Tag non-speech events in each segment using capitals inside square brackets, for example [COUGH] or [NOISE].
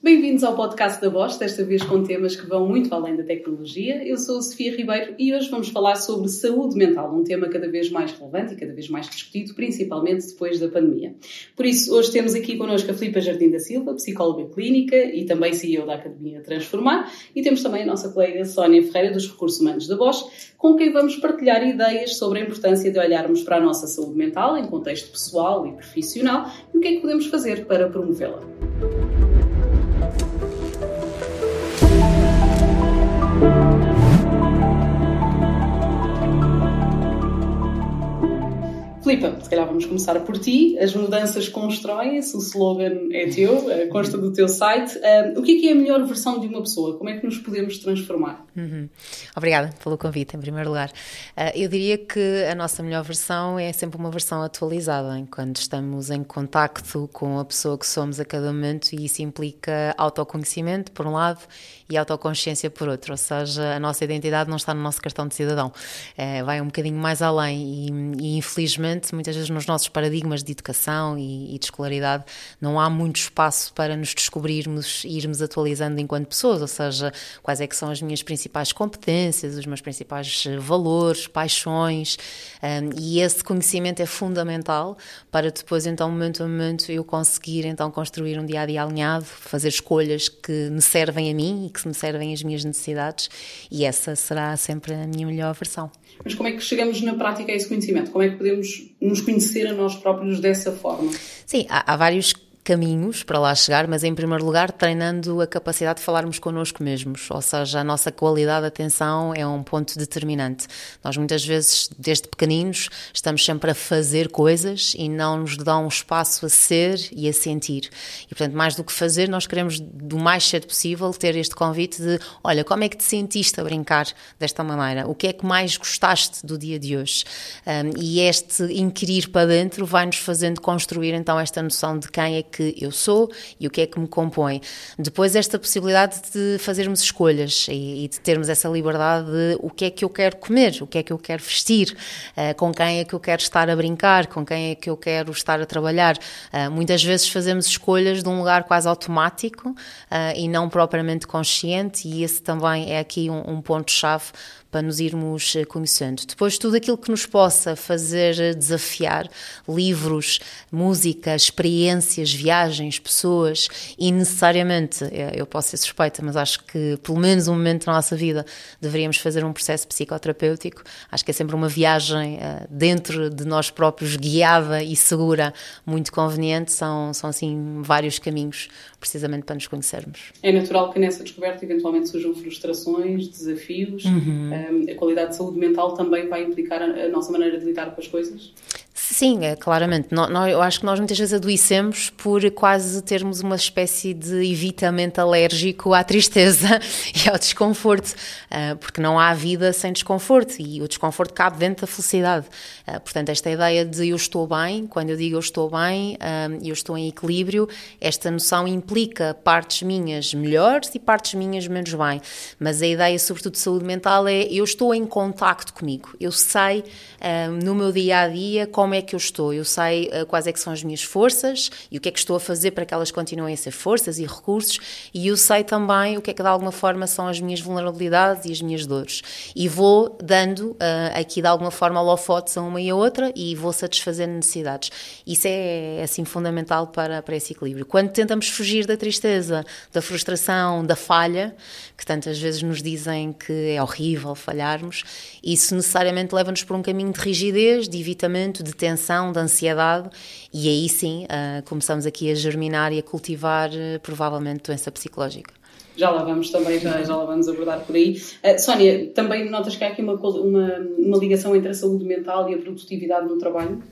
Bem-vindos ao podcast da Bosch, desta vez com temas que vão muito além da tecnologia. Eu sou Sofia Ribeiro e hoje vamos falar sobre saúde mental, um tema cada vez mais relevante e cada vez mais discutido, principalmente depois da pandemia. Por isso, hoje temos aqui connosco a Filipa Jardim da Silva, psicóloga clínica e também CEO da Academia Transformar, e temos também a nossa colega Sónia Ferreira, dos Recursos Humanos da Bosch, com quem vamos partilhar ideias sobre a importância de olharmos para a nossa saúde mental em contexto pessoal e profissional e o que é que podemos fazer para promovê-la. Filipa, se calhar vamos começar por ti. As mudanças constroem-se, o slogan é teu, eh, consta do teu site. Eh, o que é, que é a melhor versão de uma pessoa? Como é que nos podemos transformar? Uhum. Obrigada pelo convite, em primeiro lugar. Eh, eu diria que a nossa melhor versão é sempre uma versão atualizada, quando estamos em contacto com a pessoa que somos a cada momento e isso implica autoconhecimento, por um lado, e autoconsciência por outro, ou seja, a nossa identidade não está no nosso cartão de cidadão, vai um bocadinho mais além e, e infelizmente muitas vezes nos nossos paradigmas de educação e, e, de escolaridade não há muito espaço para nos descobrirmos e irmos atualizando enquanto pessoas, ou seja, quais é que são as minhas principais competências, os meus principais eh, valores, paixões, um, e esse conhecimento é fundamental para depois, então, momento a momento, eu conseguir então construir um dia a dia alinhado, fazer escolhas que me servem a mim e que me servem às minhas necessidades, e essa será sempre a minha melhor versão. Mas como é que chegamos na prática a esse conhecimento? Como é que podemos nos conhecer a nós próprios dessa forma? Sim, há, há vários caminhos para lá chegar, mas em primeiro lugar treinando a capacidade de falarmos connosco mesmos, ou seja, a nossa qualidade de atenção é um ponto determinante. Nós muitas vezes, desde pequeninos, estamos sempre a fazer coisas e não nos dão um espaço a ser e a sentir. E portanto, mais do que fazer, nós queremos do mais cedo possível ter este convite de, olha, como é que te sentiste a brincar desta maneira? O que é que mais gostaste do dia de hoje? Um, e este inquirir para dentro vai-nos fazendo construir então esta noção de quem é que que eu sou e o que é que me compõe. Depois, esta possibilidade de fazermos escolhas e, e de termos essa liberdade de o que é que eu quero comer, o que é que eu quero vestir, uh, com quem é que eu quero estar a brincar, com quem é que eu quero estar a trabalhar. Uh, muitas vezes fazemos escolhas de um lugar quase automático uh, e não propriamente consciente, e esse também é aqui um, um ponto-chave para nos irmos eh, conhecendo. Depois, tudo aquilo que nos possa fazer eh, desafiar, livros, música, experiências, viagens, pessoas, e necessariamente, eh, eu posso ser suspeita, mas acho que pelo menos um momento na nossa vida deveríamos fazer um processo psicoterapêutico. Acho que é sempre uma viagem dentro de nós próprios, guiada e segura, muito conveniente. São, são assim, vários caminhos, precisamente para nos conhecermos. É natural que nessa descoberta eventualmente surjam frustrações, desafios. Uhum a qualidade de saúde mental também vai implicar a, a nossa maneira de lidar com as coisas? Sim, é, claramente. eu acho que nós muitas vezes adoecemos por quase termos uma espécie de evitamento alérgico à tristeza [LAUGHS] e ao desconforto, ah, porque não há vida sem desconforto e o desconforto cabe dentro da felicidade. Ah, portanto, esta ideia de eu estou bem, quando eu digo eu estou bem, ah, eu estou em equilíbrio, esta noção implica partes minhas melhores e partes minhas menos bem. Mas a ideia, sobretudo de saúde mental, é eu estou em contacto comigo, eu sei no meu dia a dia como é que eu estou, eu sei uh, quais é que são as minhas forças e o que é que estou a fazer para que elas continuem a ser forças e recursos e eu sei também o que é que de alguma forma são as minhas vulnerabilidades e as minhas dores e vou dando uh, aqui de alguma forma holofotes a uma e a outra e vou satisfazendo necessidades. Isso é assim fundamental para, para esse equilíbrio. Quando tentamos fugir da tristeza, da frustração, da falha, que tantas vezes nos dizem que é horrível falharmos, isso necessariamente leva-nos por um caminho de rigidez, de evitamento, de tensão, de ansiedade, e aí sim uh, começamos aqui a germinar e a cultivar uh, provavelmente doença psicológica já lá vamos também, já, já lá vamos abordar por aí. Uh, Sónia, também notas que há aqui uma, uma, uma ligação entre a saúde mental e a produtividade no trabalho?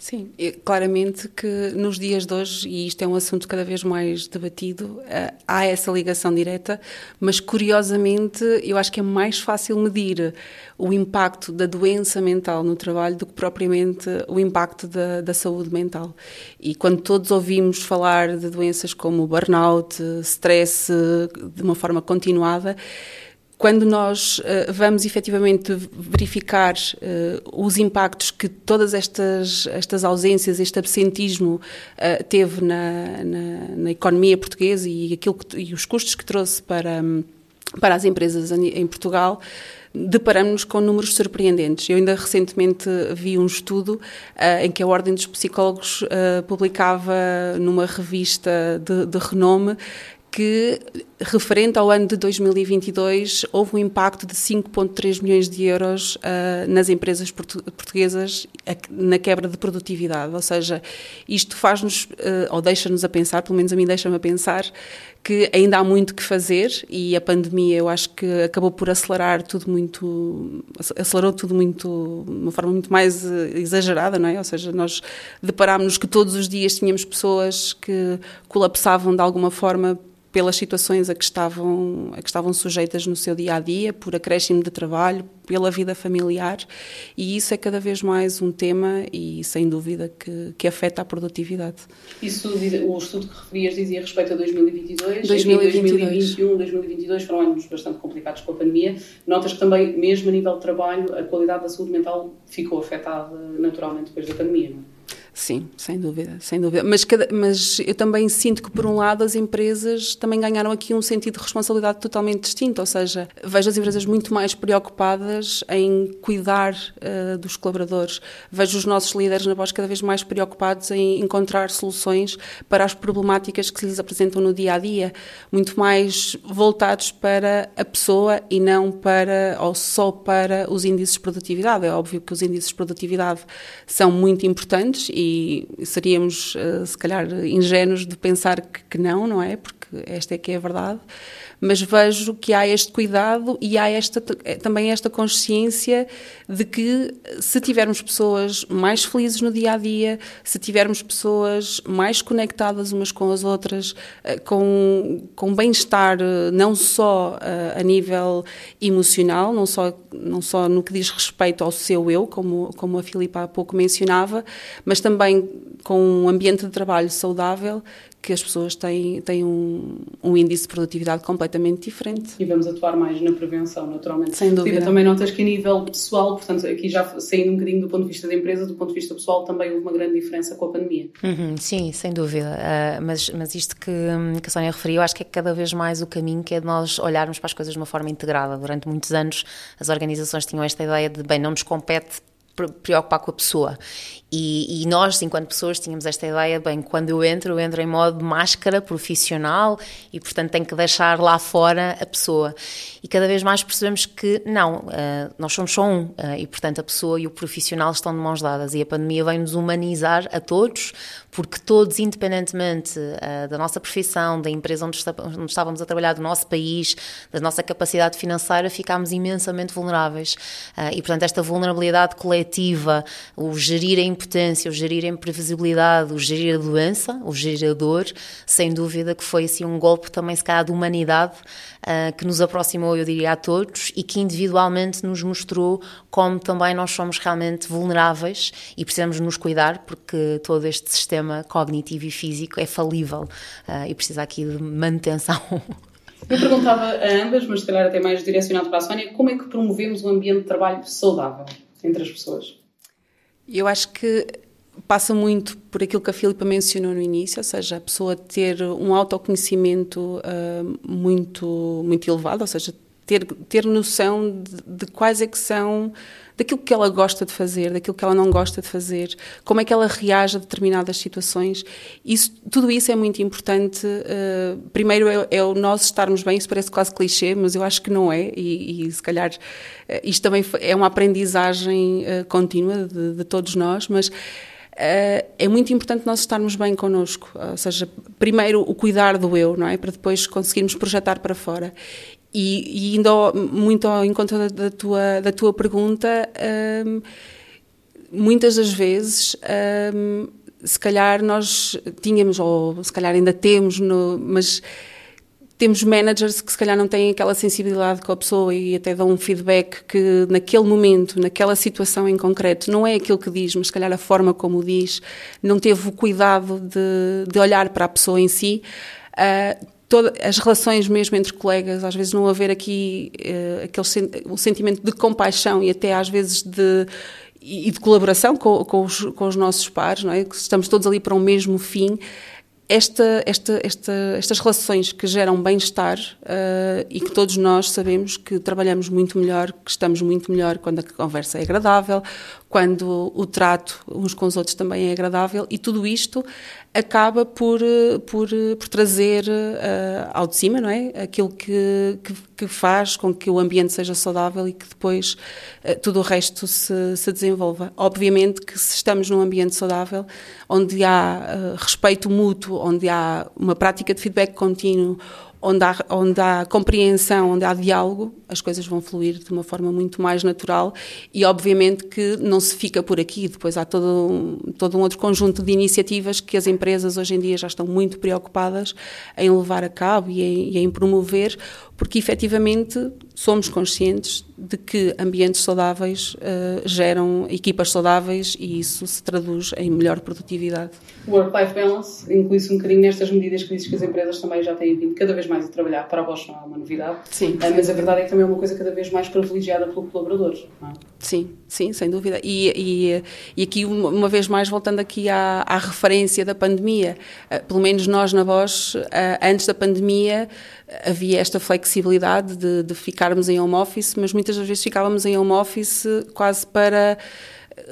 Sim, claramente que nos dias de hoje, e isto é um assunto cada vez mais debatido, eh, há essa ligação direta, mas curiosamente eu acho que é mais fácil medir o impacto da doença mental no trabalho do que propriamente o impacto da, da saúde mental. E quando todos ouvimos falar de doenças como burnout, stress de uma forma continuada, quando nós uh, vamos efetivamente verificar uh, os impactos que todas estas, estas ausências, este absentismo uh, teve na, na, na, economia portuguesa e, aquilo que, e os custos que trouxe para, para as empresas em Portugal, deparamos-nos com números surpreendentes. Eu ainda recentemente vi um estudo uh, em que a Ordem dos Psicólogos publicava numa revista de, de renome que, referente ao ano de 2022, houve um impacto de 5,3 milhões de euros uh, nas empresas portu portuguesas na quebra de produtividade. Ou seja, isto faz-nos, uh, ou deixa-nos a pensar, pelo menos a mim deixa-me a pensar, que ainda há muito que fazer e a pandemia eu acho que acabou por acelerar tudo muito, acelerou tudo muito, de uma forma muito mais eh, exagerada, não é? Ou seja, nós deparámos-nos que todos os dias tínhamos pessoas que colapsavam de alguma forma pelas situações a que estavam a que estavam sujeitas no seu dia a dia, por acréscimo de trabalho, pela vida familiar, e isso é cada vez mais um tema e sem dúvida que, que afeta a produtividade. Isso o estudo que referias dizia respeito a 2022, 2022. 2021, 2022 foram anos bastante complicados com a pandemia. Notas que também mesmo a nível de trabalho a qualidade da saúde mental ficou afetada naturalmente depois da pandemia, não é? Sim, sem dúvida, sem dúvida. Mas, cada, mas eu também sinto que, por um lado, as empresas também ganharam aqui um sentido de responsabilidade totalmente distinto, ou seja, vejo as empresas muito mais preocupadas em cuidar uh, dos colaboradores, vejo os nossos líderes na voz cada vez mais preocupados em encontrar soluções para as problemáticas que se lhes apresentam no dia a dia, muito mais voltados para a pessoa e não para, ou só para os índices de produtividade. É óbvio que os índices de produtividade são muito importantes e seríamos, eh, se calhar, ingênuos de pensar que, que não, não é? Porque esta é que é a verdade mas vejo que há este cuidado e há esta, eh, também esta consciência de que se tivermos pessoas mais felizes no dia a dia, se tivermos pessoas mais conectadas umas com as outras, eh, com, com bem-estar eh, não só a nível emocional, não só, não só no que diz respeito ao seu eu, como, como a Filipa há pouco mencionava, mas também com um ambiente de trabalho saudável, que as pessoas têm, têm um, um, índice de produtividade completamente diferente. E vamos atuar mais na prevenção, naturalmente. Sem dúvida. também notas que a nível pessoal, portanto, aqui já saindo um bocadinho do ponto de vista da empresa, do ponto de vista pessoal, também houve uma grande diferença com a pandemia. Uhum, sim, sem dúvida. Uh, mas, mas isto que, que a Sónia referiu, acho que é cada vez mais o caminho que é de nós olharmos para as coisas de uma forma integrada. Durante muitos anos, as organizações tinham esta ideia de, bem, não nos compete preocupar com a pessoa. E, e, nós, enquanto pessoas, tínhamos esta ideia: bem, quando eu entro, eu entro em modo máscara profissional e, portanto, tenho que deixar lá fora a pessoa. E cada vez mais percebemos que não, uh, nós somos só um uh, e, portanto, a pessoa e o profissional estão de mãos dadas. E a pandemia vem nos humanizar a todos, porque todos, independentemente uh, da nossa profissão, da empresa onde, estávamos a trabalhar, do nosso país, da nossa capacidade financeira, ficámos imensamente vulneráveis. e, portanto, esta vulnerabilidade coletiva, o gerir a o gerir a imprevisibilidade, o gerir a doença, o gerir a dor, sem dúvida que foi assim um golpe também se calhar de humanidade uh, que nos aproximou, eu diria, a todos e que individualmente nos mostrou como também nós somos realmente vulneráveis e precisamos nos cuidar porque todo este sistema cognitivo e físico é falível uh, e precisa aqui de manutenção. Eu perguntava a ambas, mas se calhar até mais direcionado para a Sónia, como é que promovemos um ambiente de trabalho saudável entre as pessoas? Eu acho que passa muito por aquilo que a Filipa mencionou no início, ou seja, a pessoa ter um autoconhecimento uh, muito, muito elevado, ou seja, ter, ter noção de, de, quais é que são daquilo que ela gosta de fazer, daquilo que ela não gosta de fazer, como é que ela reage a determinadas situações. Isso, tudo isso é muito importante. Uh, primeiro é, é, o nós estarmos bem, isso parece quase clichê, mas eu acho que não é, e, e se calhar uh, isto também é uma aprendizagem uh, contínua de, de todos nós, mas é muito importante nós estarmos bem connosco, ou seja, primeiro o cuidar do eu, não é? Para depois conseguirmos projetar para fora. E, e indo muito ao encontro da, da, tua, da tua pergunta, um, muitas das vezes, um, se calhar nós tínhamos, ou se calhar ainda temos, no, mas temos managers que se calhar não têm aquela sensibilidade com a pessoa e até dão um feedback que naquele momento, naquela situação em concreto, não é aquilo que diz, mas se calhar a forma como diz, não teve o cuidado de, de olhar para a pessoa em si. Uh, todas as relações mesmo entre colegas, às vezes não haver aqui uh, aquele um sentimento de compaixão e até às vezes de e de colaboração com, com, os, com os nossos pares, não é? Que estamos todos ali para um mesmo fim esta, esta, esta, estas relações que geram bem-estar uh, e que todos nós sabemos que trabalhamos muito melhor, que estamos muito melhor quando a conversa é agradável, quando o trato uns com os outros também é agradável e tudo isto acaba por, por, por trazer uh, ao de cima, não é? Aquilo que, que, que, faz com que o ambiente seja saudável e que depois uh, tudo o resto se, se desenvolva. Obviamente que se estamos num ambiente saudável, onde há uh, respeito mútuo, onde há uma prática de feedback contínuo, onde há, onde há compreensão, onde há diálogo, as coisas vão fluir de uma forma muito mais natural e, obviamente, que não se fica por aqui. Depois há todo um, todo um outro conjunto de iniciativas que as empresas hoje em dia já estão muito preocupadas em levar a cabo e em, e em promover, porque efetivamente somos conscientes de que ambientes saudáveis uh, geram equipas saudáveis e isso se traduz em melhor produtividade. Work-life balance inclui-se um bocadinho nestas medidas que dizes que as empresas também já têm vindo cada vez mais a trabalhar. Para a Bosch não é uma novidade, sim, uh, mas a verdade é que também é uma coisa cada vez mais privilegiada pelos colaboradores. É? Sim, sim, sem dúvida. E, e, e aqui, uma vez mais, voltando aqui à, à referência da pandemia, uh, pelo menos nós na Bosch, antes da pandemia, havia esta flexibilidade de, de, ficarmos em home office, mas muitas das vezes ficávamos em home office quase para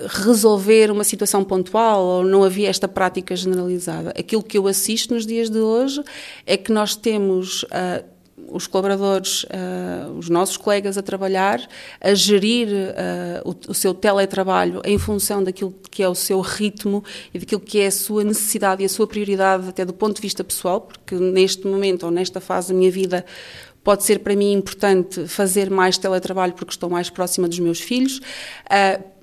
resolver uma situação pontual ou não havia esta prática generalizada. Aquilo que eu assisto nos dias de hoje é que nós temos uh, os colaboradores, uh, os nossos colegas a trabalhar, a gerir uh, o, o, seu teletrabalho em função daquilo que é o seu ritmo e daquilo que é a sua necessidade e a sua prioridade, até do ponto de vista pessoal, porque neste momento ou nesta fase da minha vida pode ser para mim importante fazer mais teletrabalho porque estou mais próxima dos meus filhos. Uh,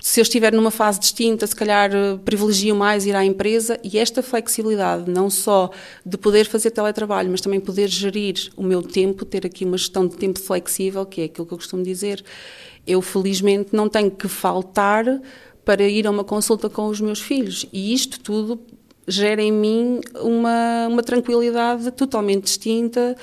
se eu estiver numa fase distinta, se calhar eh, privilegio mais ir à empresa e esta flexibilidade, não só de poder fazer teletrabalho, mas também poder gerir o meu tempo, ter aqui uma gestão de tempo flexível, que é aquilo que eu costumo dizer. Eu, felizmente, não tenho que faltar para ir a uma consulta com os meus filhos e isto tudo gera em mim uma, uma tranquilidade totalmente distinta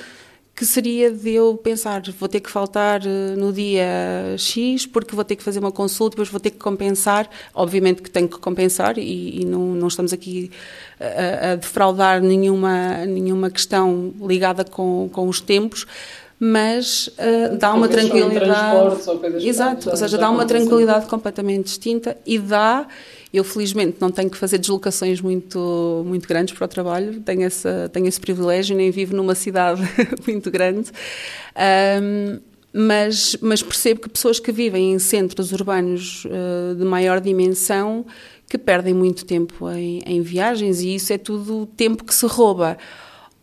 que seria de eu pensar, vou ter que faltar eh, no dia X porque vou ter que fazer uma consulta, depois vou ter que compensar, obviamente que tenho que compensar e, e não, não, estamos aqui a, a, defraudar nenhuma, nenhuma questão ligada com, com os tempos, mas uh, dá uma tranquilidade. Exato, ou seja, dá uma tranquilidade completamente distinta e dá eu, felizmente, não tenho que fazer deslocações muito, muito grandes para o trabalho, tenho, essa, tenho esse privilégio, nem vivo numa cidade [LAUGHS] muito grande. Um, mas, mas, percebo que pessoas que vivem em centros urbanos uh, de maior dimensão que perdem muito tempo em, em viagens e isso é tudo tempo que se rouba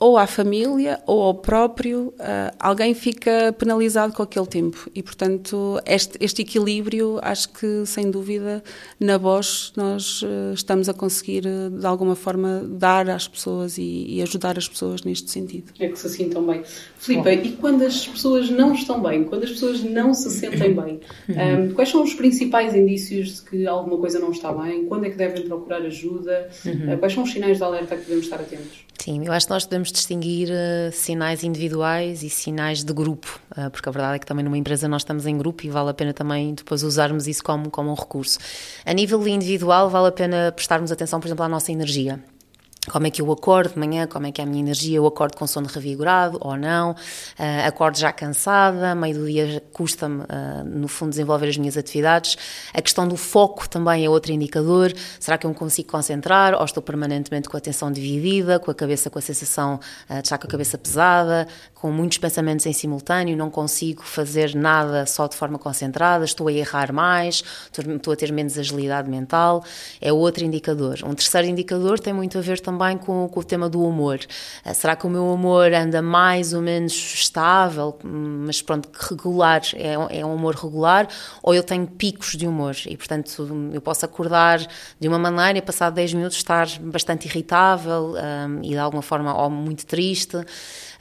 ou à família ou ao próprio, uh, alguém fica penalizado com aquele tempo. E, portanto, este, este, equilíbrio, acho que, sem dúvida, na Bosch nós uh, estamos a conseguir, uh, de alguma forma, dar às pessoas e, e, ajudar as pessoas neste sentido. É que se sintam bem. Filipe, e quando as pessoas não estão bem, quando as pessoas não se sentem bem, um, uhum. quais são os principais indícios de que alguma coisa não está bem? Quando é que devem procurar ajuda? Uhum. quais são os sinais de alerta que devemos estar atentos? Sim, eu acho que nós devemos distinguir uh, sinais individuais e sinais de grupo, uh, porque a verdade é que também numa empresa nós estamos em grupo e vale a pena também depois usarmos isso como, como um recurso. A nível individual, vale a pena prestarmos atenção, por exemplo, à nossa energia como é que eu acordo de manhã, como é que é a minha energia, eu acordo com sono revigorado ou não, uh, acordo já cansada, meio do dia custa-me, uh, no fundo, desenvolver as minhas atividades. A questão do foco também é outro indicador. Será que eu me consigo concentrar ou estou permanentemente com a atenção dividida, com a cabeça com a sensação uh, de estar com a cabeça pesada, com muitos pensamentos em simultâneo, não consigo fazer nada só de forma concentrada, estou a errar mais, estou a ter menos agilidade mental, é outro indicador. Um terceiro indicador tem muito a ver também com, com o tema do humor. Uh, será que o meu humor anda mais ou menos estável, mas pronto, regular, é, é um humor regular, ou eu tenho picos de humor? E, portanto, eu posso acordar de uma maneira e passar 10 minutos estar bastante irritável um, ah, e de alguma forma ou muito triste.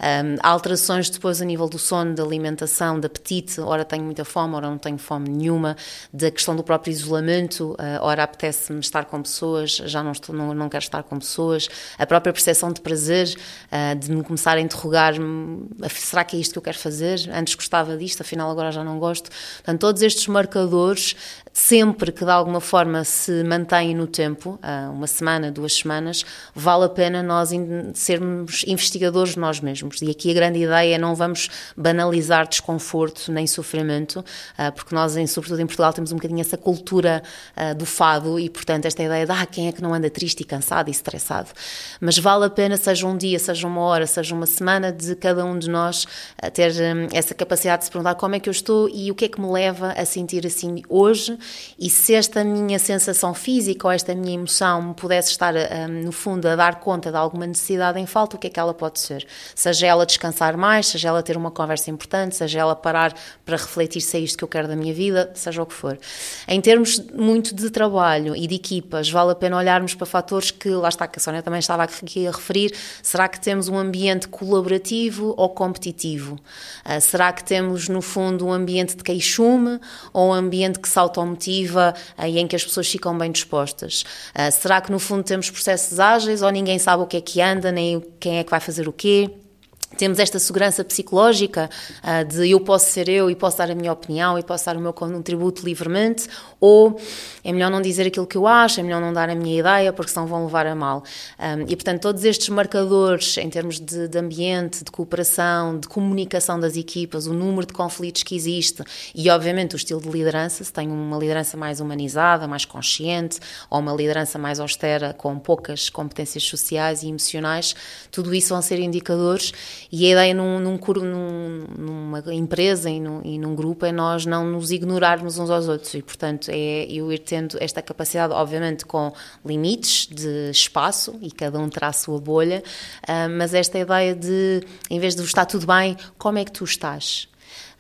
Um, há alterações depois a nível do sono, da alimentação, de apetite, ora tenho muita fome, ora não tenho fome nenhuma, da questão do próprio isolamento, uh, ora apetece-me estar com pessoas, já não, estou, não, não quero estar com pessoas, pessoas, a própria percepção de prazer, uh, de me começar a interrogar-me: será que é isto que eu quero fazer? Antes gostava disto, afinal agora já não gosto. Portanto, todos estes marcadores sempre que de alguma forma se mantém no tempo, uma semana, duas semanas, vale a pena nós sermos investigadores nós mesmos. E aqui a grande ideia é não vamos banalizar desconforto nem sofrimento, ah, porque nós, sobretudo em Portugal, temos um bocadinho essa cultura ah, do fado e, portanto, esta ideia de ah, quem é que não anda triste e cansado e estressado. Mas vale a pena, seja um dia, seja uma hora, seja uma semana, de cada um de nós ter hum, essa capacidade de se perguntar como é que eu estou e o que é que me leva a sentir assim hoje e se esta minha sensação física ou esta minha emoção me pudesse estar, um, no fundo, a dar conta de alguma necessidade em falta, o que é que ela pode ser? Seja ela descansar mais, seja ela ter uma conversa importante, seja ela parar para refletir se é isto que eu quero da minha vida, seja o que for. Em termos muito de trabalho e de equipas, vale a pena olharmos para fatores que, lá está, que a Sónia também estava aqui a referir, será que temos um ambiente colaborativo ou competitivo? Uh, será que temos, no fundo, um ambiente de queixume ou um ambiente que se auto motiva e em que as pessoas ficam bem dispostas? Uh, será que no fundo temos processos ágeis ou ninguém sabe o que é que anda, nem quem é que vai fazer o quê? Temos esta segurança psicológica uh, de eu posso ser eu e posso dar a minha opinião e posso dar o meu contributo livremente, ou é melhor não dizer aquilo que eu acho, é melhor não dar a minha ideia, porque senão vão levar a mal. Um, e, portanto, todos estes marcadores em termos de, de, ambiente, de cooperação, de comunicação das equipas, o número de conflitos que existe e, obviamente, o estilo de liderança, se tem uma liderança mais humanizada, mais consciente, ou uma liderança mais austera, com poucas competências sociais e emocionais, tudo isso vão ser indicadores e a ideia num, num, num, numa empresa e num, e num grupo é nós não nos ignorarmos uns aos outros e, portanto, é eu ir tendo esta capacidade, obviamente com limites de espaço e cada um terá a sua bolha, uh, mas esta ideia de, em vez de estar tudo bem, como é que tu estás?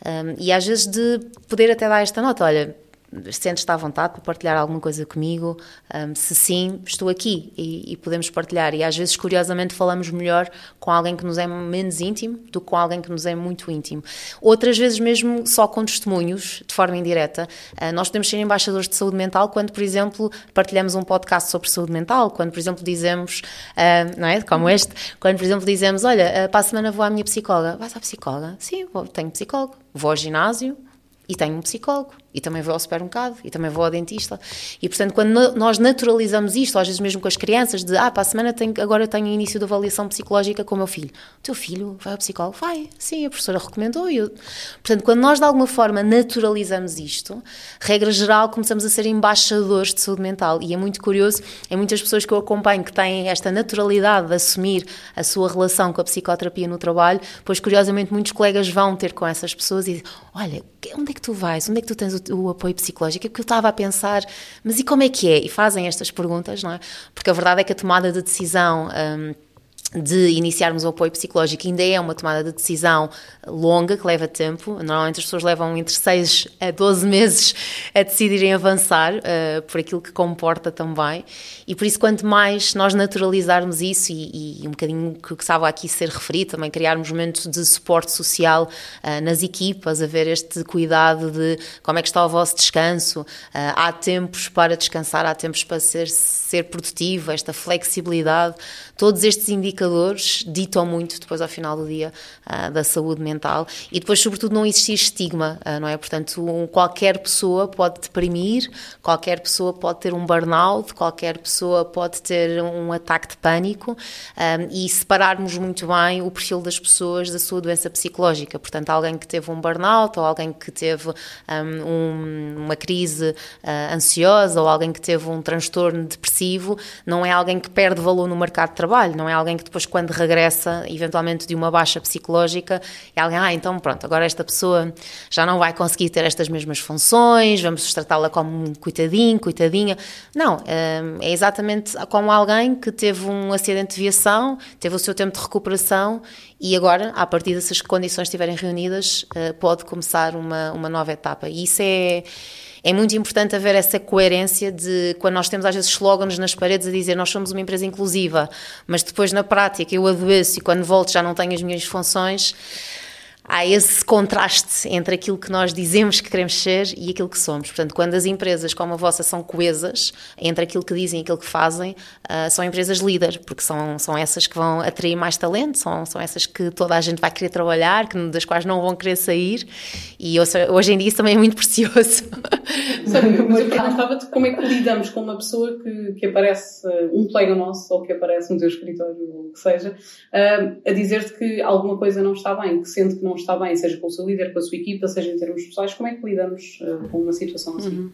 Um, e às vezes de poder até dar esta nota, olha, sentes-te à vontade para partilhar alguma coisa comigo? Um, se sim, estou aqui e, e, podemos partilhar. E às vezes, curiosamente, falamos melhor com alguém que nos é menos íntimo do que com alguém que nos é muito íntimo. Outras vezes, mesmo só com testemunhos, de forma indireta. Uh, nós podemos ser embaixadores de saúde mental quando, por exemplo, partilhamos um podcast sobre saúde mental, quando, por exemplo, dizemos, uh, não é? Como este, quando, por exemplo, dizemos: Olha, uh, para a semana vou à minha psicóloga. Vais à psicóloga? Sim, vou, tenho psicólogo. Vou ao ginásio e tenho um psicólogo e também vou ao supermercado e também vou ao dentista. E portanto, quando nós naturalizamos isto, às vezes mesmo com as crianças, de ah, para a semana tenho, agora tenho início de avaliação psicológica com o meu filho. O teu filho vai ao psicólogo? Vai, sim, a professora recomendou. Eu... Portanto, quando nós de alguma forma naturalizamos isto, regra geral, começamos a ser embaixadores de saúde mental. E é muito curioso, é muitas pessoas que eu acompanho que têm esta naturalidade de assumir a sua relação com a psicoterapia no trabalho, pois curiosamente muitos colegas vão ter com essas pessoas e dizem, olha, onde é que tu vais? Onde é que tu tens o o, apoio psicológico, é porque eu estava a pensar, mas e como é que é? E fazem estas perguntas, não é? Porque a verdade é que a tomada de decisão. Um, de iniciarmos o apoio psicológico ainda é uma tomada de decisão longa, que leva tempo. Normalmente as pessoas levam entre 6 a 12 meses a decidirem avançar uh, por aquilo que comporta também. E por isso, quanto mais nós naturalizarmos isso e, e um bocadinho que estava aqui a ser referido, também criarmos momentos de suporte social uh, nas equipas, a ver este cuidado de como é que está o vosso descanso. Uh, há tempos para descansar, há tempos para ser, ser produtivo, esta flexibilidade, todos estes indicadores ditam muito depois ao final do dia da saúde mental e depois, sobretudo, não existir estigma, ah, não é? Portanto, qualquer pessoa pode deprimir, qualquer pessoa pode ter um burnout, qualquer pessoa pode ter um ataque de pânico um, ah, e separarmos muito bem o perfil das pessoas da sua doença psicológica. Portanto, alguém que teve um burnout ou alguém que teve um, uma crise uh, ansiosa ou alguém que teve um transtorno depressivo, não é alguém que perde valor no mercado de trabalho, não é alguém que depois, quando regressa, eventualmente de uma baixa psicológica, é alguém, ah, então pronto, agora esta pessoa já não vai conseguir ter estas mesmas funções, vamos tratá-la como um coitadinho, coitadinha. Não, hum, é exatamente como alguém que teve um acidente de viação, teve o seu tempo de recuperação e agora, a partir dessas condições estiverem reunidas, eh, pode começar uma, uma nova etapa. E isso é é muito importante haver essa coerência de quando nós temos às vezes slogans nas paredes a dizer nós somos uma empresa inclusiva, mas depois na prática eu adoeço e quando volto já não tenho as minhas funções há esse contraste entre aquilo que nós dizemos que queremos ser e aquilo que somos. Portanto, quando as empresas como a vossa são coesas entre aquilo que dizem e aquilo que fazem, uh, são empresas líderes, porque são, são essas que vão atrair mais talento, são, são essas que toda a gente vai querer trabalhar, que, das quais não vão querer sair, e hoje em dia isso também é muito precioso. [LAUGHS] Sabe, mas eu perguntava-te como é que lidamos com uma pessoa que, que aparece, um colega nosso, ou que aparece no teu escritório, ou o que seja, uh, a dizer-te que alguma coisa não está bem, que sente que não está bem, seja com o seu líder, com a sua equipa, seja em termos pessoais, como é que lidamos uh, com uma situação assim? Uhum.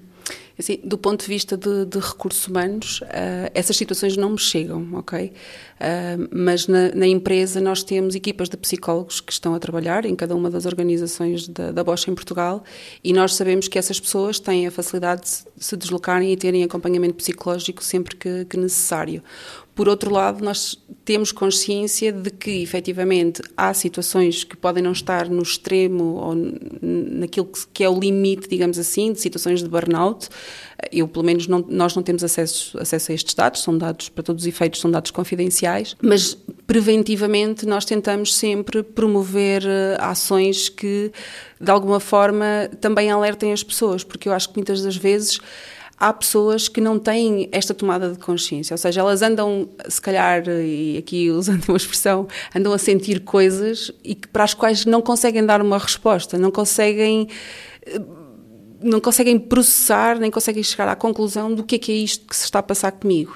Assim, do ponto de vista de, de recursos humanos, uh, essas situações não me chegam, ok? Uh, mas na, na, empresa nós temos equipas de psicólogos que estão a trabalhar em cada uma das organizações da, da Bosch em Portugal e nós sabemos que essas pessoas têm a facilidade de se deslocarem e terem acompanhamento psicológico sempre que, que necessário. Por outro lado, nós temos consciência de que, efetivamente, há situações que podem não estar no extremo ou naquilo que é o limite, digamos assim, de situações de burnout. Eu, pelo menos, não, nós não temos acesso, acesso a estes dados, são dados, para todos os efeitos, são dados confidenciais, mas preventivamente nós tentamos sempre promover eh, ações que, de alguma forma, também alertem as pessoas, porque eu acho que muitas das vezes há pessoas que não têm esta tomada de consciência, ou seja, elas andam, se calhar, e aqui usando uma expressão, andam a sentir coisas e que, para as quais não conseguem dar uma resposta, não conseguem eh, não conseguem processar, nem conseguem chegar à conclusão do que é que é isto que se está a passar comigo.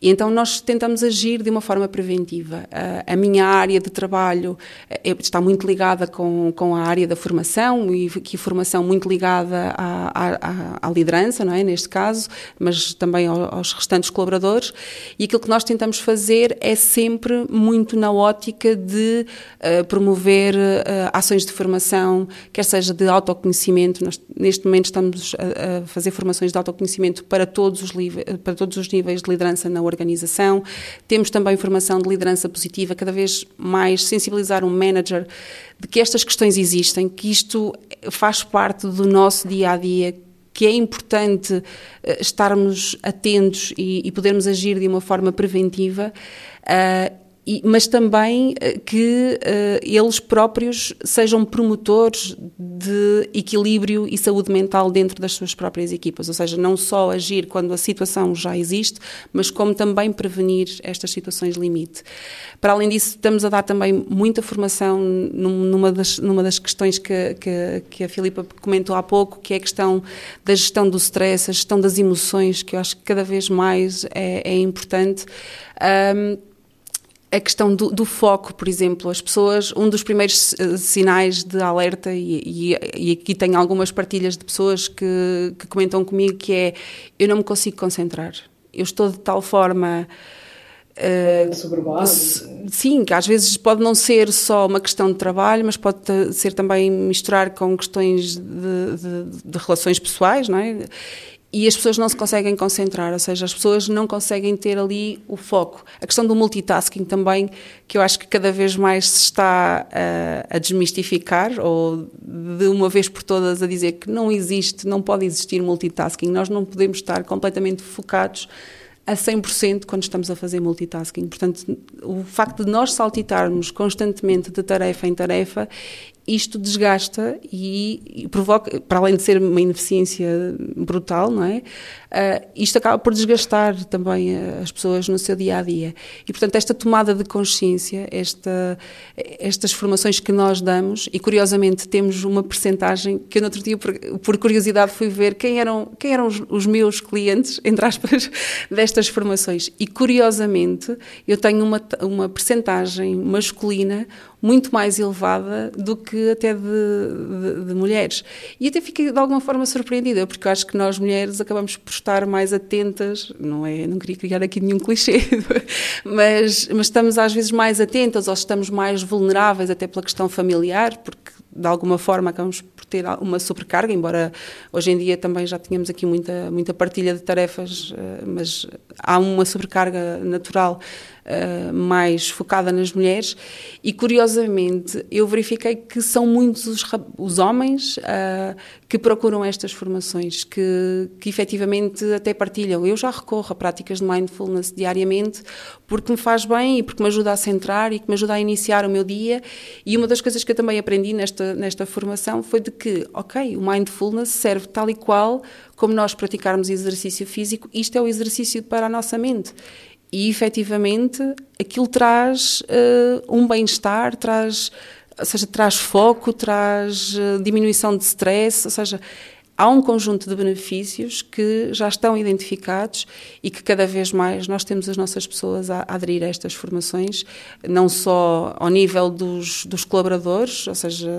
E então nós tentamos agir de uma forma preventiva. A minha área de trabalho eh, está muito ligada com, com a área da formação e que formação muito ligada à, à, à, liderança, não é, neste caso, mas também aos restantes colaboradores. E aquilo que nós tentamos fazer é sempre muito na ótica de uh, promover ações de formação, quer seja de autoconhecimento. Nós, neste momento estamos a, a fazer formações de autoconhecimento para todos os, para todos os níveis de liderança na organização. Temos também formação de liderança positiva, cada vez mais sensibilizar um manager de que estas questões existem, que isto faz parte do nosso dia a dia, que é importante eh, estarmos atentos e, e podermos agir de uma forma preventiva. Uh, e, mas também eh, que uh, eles próprios sejam promotores de equilíbrio e saúde mental dentro das suas próprias equipas, ou seja, não só agir quando a situação já existe, mas como também prevenir estas situações limite. Para além disso, estamos a dar também muita formação numa das, numa das questões que, que, que a Filipa comentou há pouco, que é a questão da gestão do stress, a gestão das emoções, que eu acho que cada vez mais é, é importante. Um, a questão do, do, foco, por exemplo, as pessoas, um dos primeiros eh, sinais de alerta, e, e, e aqui tenho algumas partilhas de pessoas que, que, comentam comigo, que é eu não me consigo concentrar. Eu estou de tal forma. Uh, sim, que às vezes pode não ser só uma questão de trabalho, mas pode ser também misturar com questões de, de, de relações pessoais, não é? E as pessoas não se conseguem concentrar, ou seja, as pessoas não conseguem ter ali o foco. A questão do multitasking também, que eu acho que cada vez mais se está a, a desmistificar, ou de uma vez por todas a dizer que não existe, não pode existir multitasking, nós não podemos estar completamente focados a 100% quando estamos a fazer multitasking. Portanto, o facto de nós saltitarmos constantemente de tarefa em tarefa isto desgasta e, e, provoca, para além de ser uma ineficiência brutal, não é? Uh, isto acaba por desgastar também as pessoas no seu dia a dia. E, portanto, esta tomada de consciência, esta, estas formações que nós damos, e curiosamente temos uma percentagem que eu no outro dia, por, por curiosidade, fui ver quem eram, quem eram os, os, meus clientes, [LAUGHS] entre aspas, destas formações. E curiosamente, eu tenho uma, uma percentagem masculina muito mais elevada do que até de, de, de, mulheres. E até fiquei de alguma forma surpreendida, porque eu acho que nós mulheres acabamos por estar mais atentas, não é, não queria criar aqui nenhum clichê, [LAUGHS] mas, mas estamos às vezes mais atentas ou estamos mais vulneráveis até pela questão familiar, porque de alguma forma acabamos por ter uma sobrecarga, embora hoje em dia também já tenhamos aqui muita, muita partilha de tarefas, eh, mas há uma sobrecarga natural uh, mais focada nas mulheres e, curiosamente, eu verifiquei que são muitos os, os homens uh, que procuram estas formações, que, que efetivamente até partilham. Eu já recorro a práticas de mindfulness diariamente porque me faz bem e porque me ajuda a centrar e que me ajuda a iniciar o meu dia. E uma das coisas que eu também aprendi nesta, nesta formação foi de que, ok, o mindfulness serve tal e qual como nós praticarmos exercício físico, isto é o exercício para a nossa mente. E efetivamente aquilo traz uh, um bem-estar, traz ou seja, traz foco, traz eh, diminuição de stress, ou seja, há um conjunto de benefícios que já estão identificados e que cada vez mais nós temos as nossas pessoas a aderir a estas formações, não só ao nível dos, dos colaboradores, ou seja,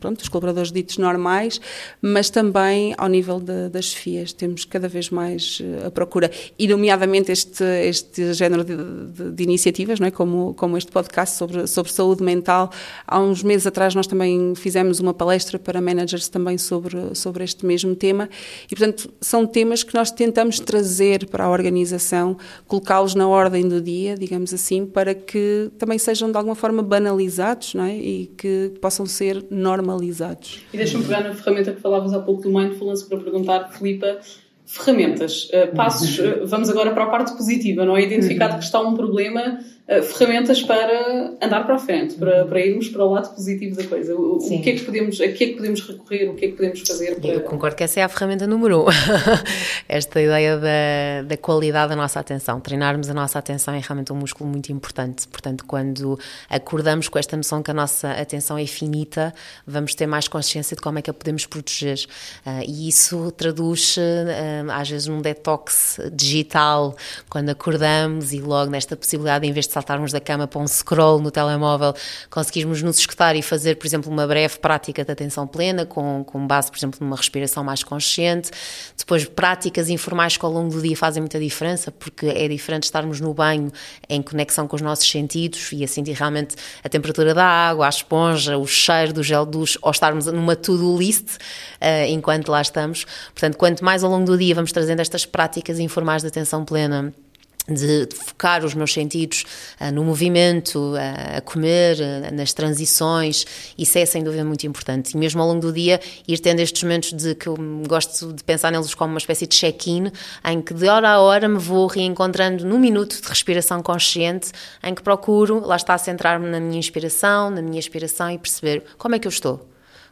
pronto, dos colaboradores ditos normais, mas também ao nível de, das FIAs. Temos cada vez mais eh, a procura, e nomeadamente este, este género de, de, de iniciativas, não é? como, como este podcast sobre, sobre saúde mental. Há uns meses atrás nós também fizemos uma palestra para managers também sobre, sobre este este mesmo tema e, portanto, são temas que nós tentamos trazer para a organização, colocá-los na ordem do dia, digamos assim, para que também sejam de alguma forma banalizados não é? e que possam ser normalizados. E deixa-me pegar na ferramenta que falavas há pouco do Mindfulness para perguntar, Filipa, ferramentas, eh, passos, [LAUGHS] eh, vamos agora para a parte positiva, não é? Identificado uhum. que está um problema, eh, ferramentas para andar para a frente, para, para irmos para o lado positivo da coisa. O, o, que é que podemos, a que é que podemos recorrer, o que é que podemos fazer para... Eu concordo que essa é a ferramenta número um. [LAUGHS] Esta ideia da, da qualidade da nossa atenção. Treinarmos a nossa atenção é realmente um músculo muito importante. Portanto, quando acordamos com esta noção que a nossa atenção é finita, vamos ter mais consciência de como é que a podemos proteger. Uh, e isso traduz, uh, às vezes, num detox digital, quando acordamos e logo nesta possibilidade, em vez de saltarmos da cama para um scroll no telemóvel, conseguirmos nos escutar e fazer, por exemplo, uma breve prática de atenção plena, com, com base, por exemplo, numa respiração mais consciente. Depois, práticas informais que ao longo do dia fazem muita diferença, porque é diferente estarmos no banho em conexão com os nossos sentidos e a sentir realmente a temperatura da água, a esponja, o cheiro do gel duche, ou estarmos numa to-do list uh, enquanto lá estamos. Portanto, quanto mais ao longo do dia vamos trazendo estas práticas informais de atenção plena, de, focar os meus sentidos uh, no movimento, uh, a comer, uh, nas transições, isso é sem dúvida muito importante. E mesmo ao longo do dia, ir tendo estes momentos de que eu gosto de pensar neles como uma espécie de check-in, em que de hora a hora me vou reencontrando num minuto de respiração consciente, em que procuro, lá está, centrar-me na minha inspiração, na minha expiração e perceber como é que eu estou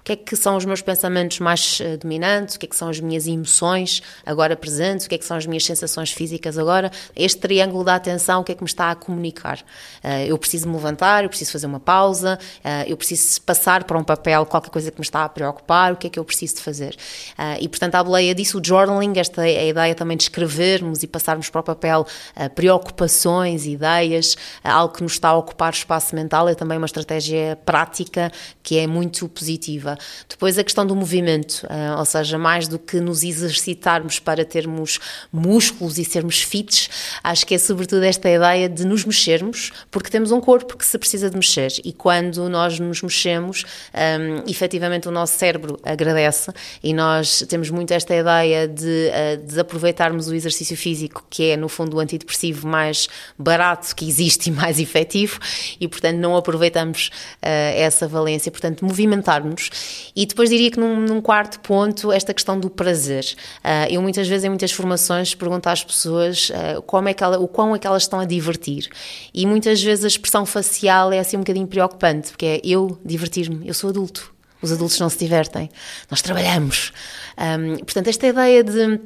que é que são os meus pensamentos mais uh, dominantes, o que é que são as minhas emoções agora presentes, o que é que são as minhas sensações físicas agora. Este triângulo da atenção, o que é que me está a comunicar? Uh, eu preciso me levantar, eu preciso fazer uma pausa, uh, eu preciso passar para um papel qualquer coisa que me está a preocupar, o que é que eu preciso de fazer? e, portanto, a boleia disso, o journaling, esta é a ideia também de escrevermos e passarmos para o papel preocupações, ideias, algo que nos está a ocupar espaço mental, é também uma estratégia prática que é muito positiva. Depois a questão do movimento, uh, ou seja, mais do que nos exercitarmos para termos músculos e sermos fits, acho que é sobretudo esta ideia de nos mexermos, porque temos um corpo que se precisa de mexer. E quando nós nos mexemos, um, efetivamente o nosso cérebro agradece e nós temos muito esta ideia de, uh, de aproveitarmos o exercício físico, que é no fundo o antidepressivo mais barato que existe e mais efetivo e portanto não aproveitamos uh, essa valência, portanto movimentarmos e depois diria que num, num quarto ponto, esta questão do prazer. Uh, eu muitas vezes em muitas formações pergunto às pessoas uh, como é que ela, o quão é que elas estão a divertir. E muitas vezes a expressão facial é assim um bocadinho preocupante, porque é eu divertir-me, eu sou adulto. Os adultos não se divertem, nós trabalhamos. Um, portanto, esta ideia de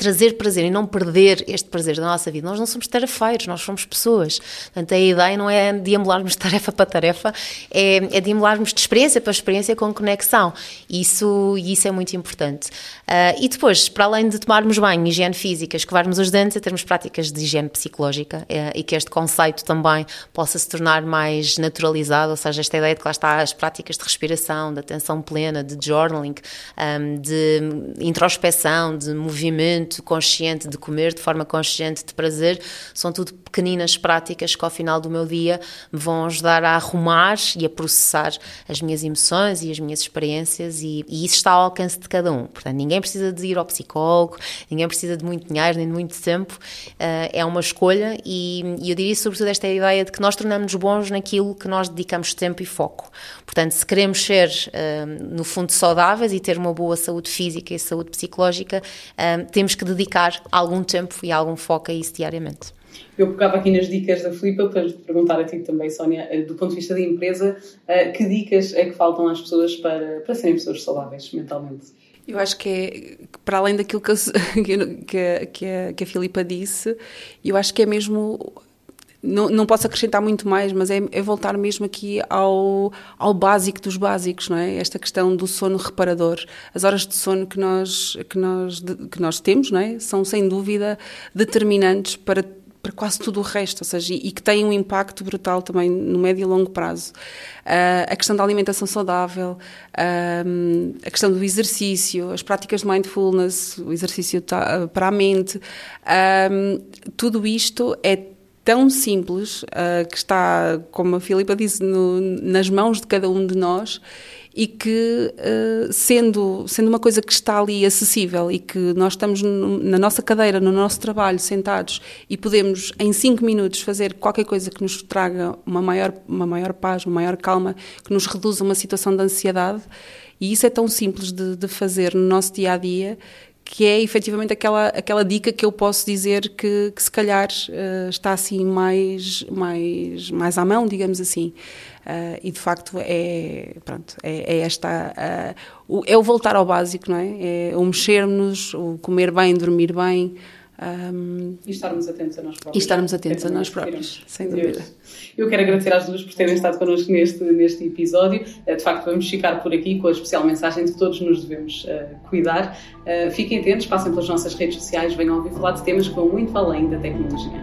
trazer prazer e não perder este prazer da nossa vida. Nós não somos tarefeiros, nós somos pessoas. Portanto, a ideia não é deambularmos de [LAUGHS] tarefa para tarefa, é, é deambularmos de experiência para experiência com conexão. Isso, isso é muito importante. Uh, e depois, para além de tomarmos banho, higiene física, escovarmos os dentes, a termos práticas de higiene psicológica uh, e que este conceito também possa se tornar mais naturalizado, ou seja, esta ideia de que lá está as práticas de respiração, de atenção plena, de journaling, um, de introspeção, de movimento, consciente de comer, de forma consciente de prazer, são tudo pequeninas práticas que ao final do meu dia me vão ajudar a arrumar e a processar as minhas emoções e as minhas experiências e, e isso está ao alcance de cada um. Portanto, ninguém precisa de ir ao psicólogo, ninguém precisa de muito dinheiro nem de muito tempo, uh, é uma escolha e, e eu diria sobretudo esta ideia de que nós tornamos bons naquilo que nós dedicamos tempo e foco. Portanto, se queremos ser, uh, no fundo, saudáveis e ter uma boa saúde física e saúde psicológica, uh, temos que dedicar algum tempo e algum foco a isso diariamente. Eu pegava aqui nas dicas da Filipa para perguntar a ti também, Sónia, eh, do ponto de vista da empresa, eh, que dicas é que faltam às pessoas para, para serem pessoas saudáveis mentalmente? Eu acho que é, para além daquilo que, [LAUGHS] que, que, a, que a Filipa disse, eu acho que é mesmo não, não posso acrescentar muito mais, mas é, é, voltar mesmo aqui ao, ao básico dos básicos, não é? Esta questão do sono reparador. As horas de sono que nós, que nós, que nós temos, não é? São sem dúvida determinantes para para quase tudo o resto, ou seja, e, que tem um impacto brutal também no médio e longo prazo. Uh, a questão da alimentação saudável, uh, a questão do exercício, as práticas de mindfulness, o exercício para a mente, uh, tudo isto é tão simples que está, como a Filipa disse, no, nas mãos de cada um de nós e que, uh, sendo, sendo uma coisa que está ali acessível e que nós estamos no, na nossa cadeira, no nosso trabalho, sentados e podemos, em cinco minutos, fazer qualquer coisa que nos traga uma maior, uma maior paz, uma maior calma, que nos reduza uma situação de ansiedade, e isso é tão simples de, de fazer no nosso dia a dia que é efetivamente aquela, aquela dica que eu posso dizer que, que se calhar uh, está assim mais, mais, mais à mão, digamos assim. Uh, e de facto é, pronto, é, é esta. Uh, o, é o voltar ao básico, não é? É o mexer-nos, o comer bem, dormir bem. Um, e estarmos atentos a nós próprios. E estarmos atentos a nós próprios, sem dúvida. Eu quero agradecer às duas por terem estado connosco neste, neste episódio. Eh, de facto, vamos ficar por aqui com a especial mensagem de que todos nos devemos uh, cuidar. Uh, fiquem atentos, passem pelas nossas redes sociais, venham ouvir falar de temas que vão muito além da tecnologia.